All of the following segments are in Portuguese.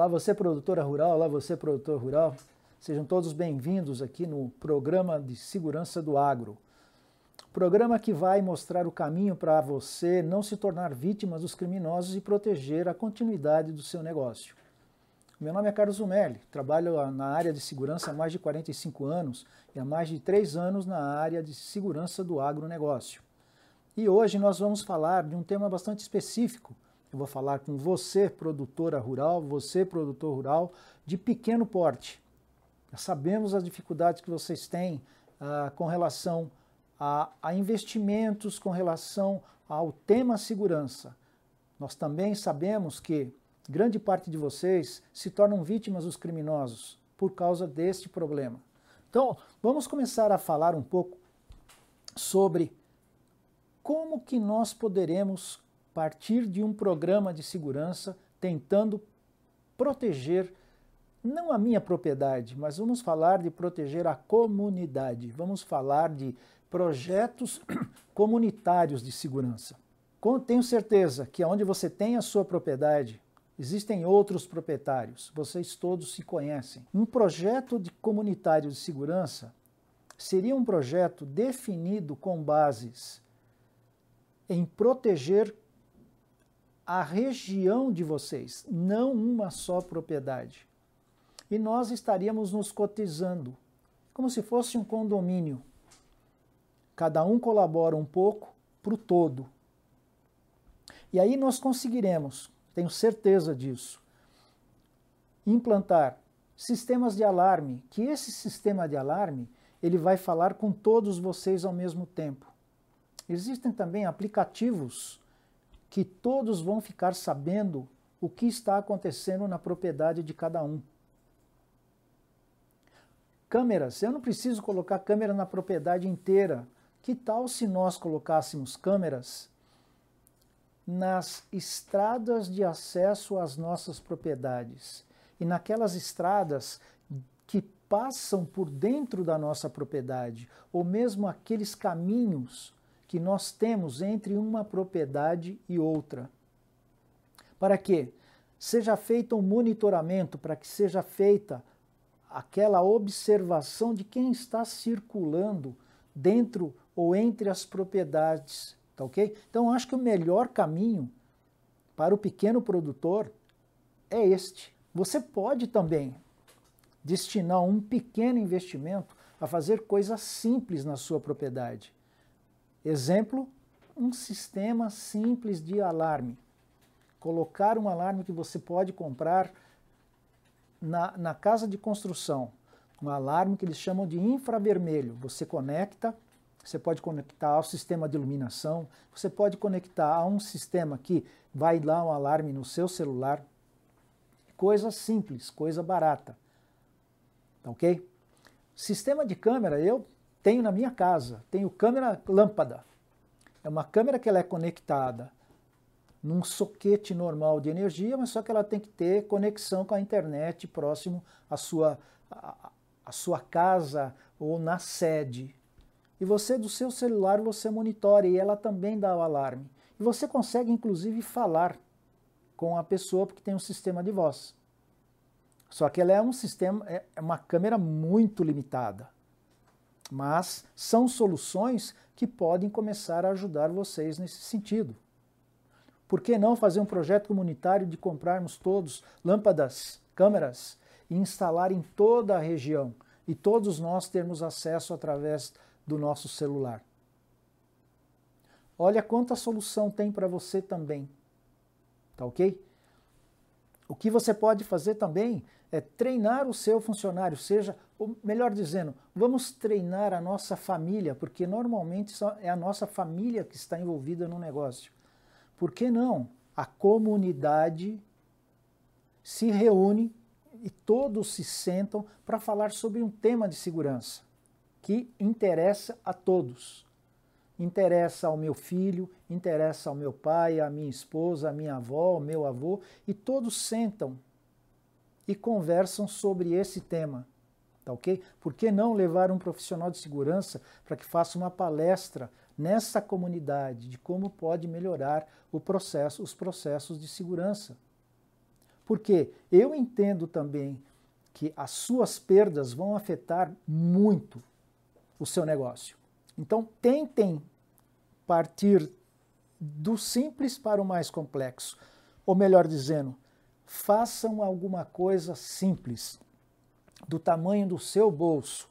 Olá, você produtora rural, olá, você produtor rural. Sejam todos bem-vindos aqui no programa de segurança do agro. Programa que vai mostrar o caminho para você não se tornar vítima dos criminosos e proteger a continuidade do seu negócio. Meu nome é Carlos Zumelli, trabalho na área de segurança há mais de 45 anos e há mais de 3 anos na área de segurança do agronegócio. E hoje nós vamos falar de um tema bastante específico, eu vou falar com você, produtora rural, você, produtor rural, de pequeno porte. sabemos as dificuldades que vocês têm ah, com relação a, a investimentos, com relação ao tema segurança. Nós também sabemos que grande parte de vocês se tornam vítimas dos criminosos por causa deste problema. Então, vamos começar a falar um pouco sobre como que nós poderemos partir de um programa de segurança tentando proteger não a minha propriedade, mas vamos falar de proteger a comunidade. Vamos falar de projetos comunitários de segurança. Tenho certeza que onde você tem a sua propriedade, existem outros proprietários, vocês todos se conhecem. Um projeto de comunitário de segurança seria um projeto definido com bases em proteger a região de vocês, não uma só propriedade. E nós estaríamos nos cotizando, como se fosse um condomínio. Cada um colabora um pouco para o todo. E aí nós conseguiremos, tenho certeza disso, implantar sistemas de alarme, que esse sistema de alarme ele vai falar com todos vocês ao mesmo tempo. Existem também aplicativos que todos vão ficar sabendo o que está acontecendo na propriedade de cada um. Câmeras, eu não preciso colocar câmera na propriedade inteira. Que tal se nós colocássemos câmeras nas estradas de acesso às nossas propriedades e naquelas estradas que passam por dentro da nossa propriedade, ou mesmo aqueles caminhos que nós temos entre uma propriedade e outra. Para que seja feito um monitoramento, para que seja feita aquela observação de quem está circulando dentro ou entre as propriedades, tá ok? Então acho que o melhor caminho para o pequeno produtor é este. Você pode também destinar um pequeno investimento a fazer coisas simples na sua propriedade. Exemplo, um sistema simples de alarme. Colocar um alarme que você pode comprar na, na casa de construção. Um alarme que eles chamam de infravermelho. Você conecta, você pode conectar ao sistema de iluminação, você pode conectar a um sistema que vai dar um alarme no seu celular. Coisa simples, coisa barata. Tá ok? Sistema de câmera, eu tenho na minha casa, tenho câmera lâmpada. É uma câmera que ela é conectada num soquete normal de energia, mas só que ela tem que ter conexão com a internet próximo à sua, à, à sua casa ou na sede. E você, do seu celular, você monitora e ela também dá o alarme. E você consegue, inclusive, falar com a pessoa porque tem um sistema de voz. Só que ela é um sistema, é, é uma câmera muito limitada mas são soluções que podem começar a ajudar vocês nesse sentido. Por que não fazer um projeto comunitário de comprarmos todos lâmpadas, câmeras e instalar em toda a região e todos nós termos acesso através do nosso celular? Olha quanta solução tem para você também. Tá ok? O que você pode fazer também é treinar o seu funcionário, seja, ou melhor dizendo, vamos treinar a nossa família, porque normalmente é a nossa família que está envolvida no negócio. Por que não? A comunidade se reúne e todos se sentam para falar sobre um tema de segurança que interessa a todos interessa ao meu filho, interessa ao meu pai, à minha esposa, à minha avó, ao meu avô, e todos sentam e conversam sobre esse tema. Tá ok? Por que não levar um profissional de segurança para que faça uma palestra nessa comunidade de como pode melhorar processo, os processos de segurança? Porque eu entendo também que as suas perdas vão afetar muito o seu negócio. Então, tentem partir do simples para o mais complexo. Ou melhor dizendo, façam alguma coisa simples, do tamanho do seu bolso,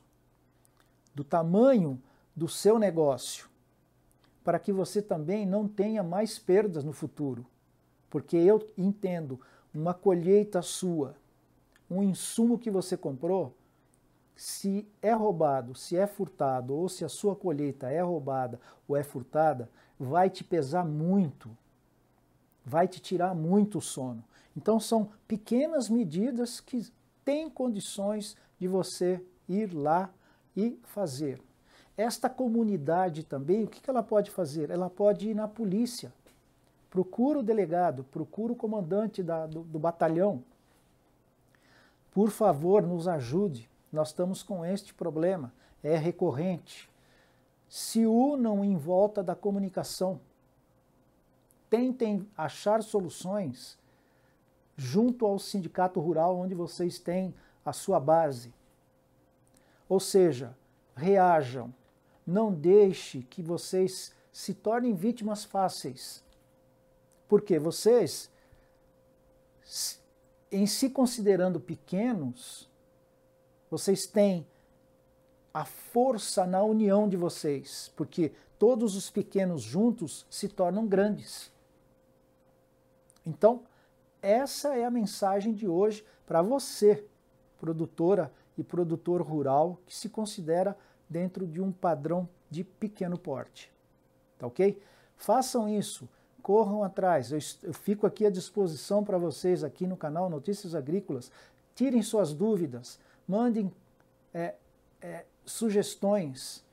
do tamanho do seu negócio, para que você também não tenha mais perdas no futuro. Porque eu entendo, uma colheita sua, um insumo que você comprou, se é roubado, se é furtado, ou se a sua colheita é roubada ou é furtada, vai te pesar muito, vai te tirar muito o sono. Então são pequenas medidas que têm condições de você ir lá e fazer. Esta comunidade também, o que ela pode fazer? Ela pode ir na polícia. Procura o delegado, procura o comandante da, do, do batalhão. Por favor, nos ajude nós estamos com este problema, é recorrente. Se unam em volta da comunicação. Tentem achar soluções junto ao sindicato rural onde vocês têm a sua base. Ou seja, reajam. Não deixe que vocês se tornem vítimas fáceis. Porque vocês, em se considerando pequenos, vocês têm a força na união de vocês, porque todos os pequenos juntos se tornam grandes. Então, essa é a mensagem de hoje para você, produtora e produtor rural que se considera dentro de um padrão de pequeno porte. Tá ok? Façam isso, corram atrás. Eu, eu fico aqui à disposição para vocês aqui no canal Notícias Agrícolas. Tirem suas dúvidas mandem é, é, sugestões,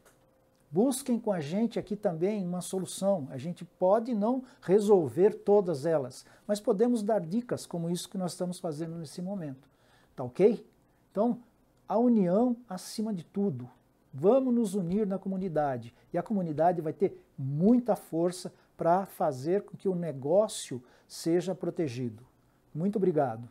busquem com a gente aqui também uma solução. A gente pode não resolver todas elas, mas podemos dar dicas como isso que nós estamos fazendo nesse momento. Tá ok? Então, a união acima de tudo. Vamos nos unir na comunidade e a comunidade vai ter muita força para fazer com que o negócio seja protegido. Muito obrigado.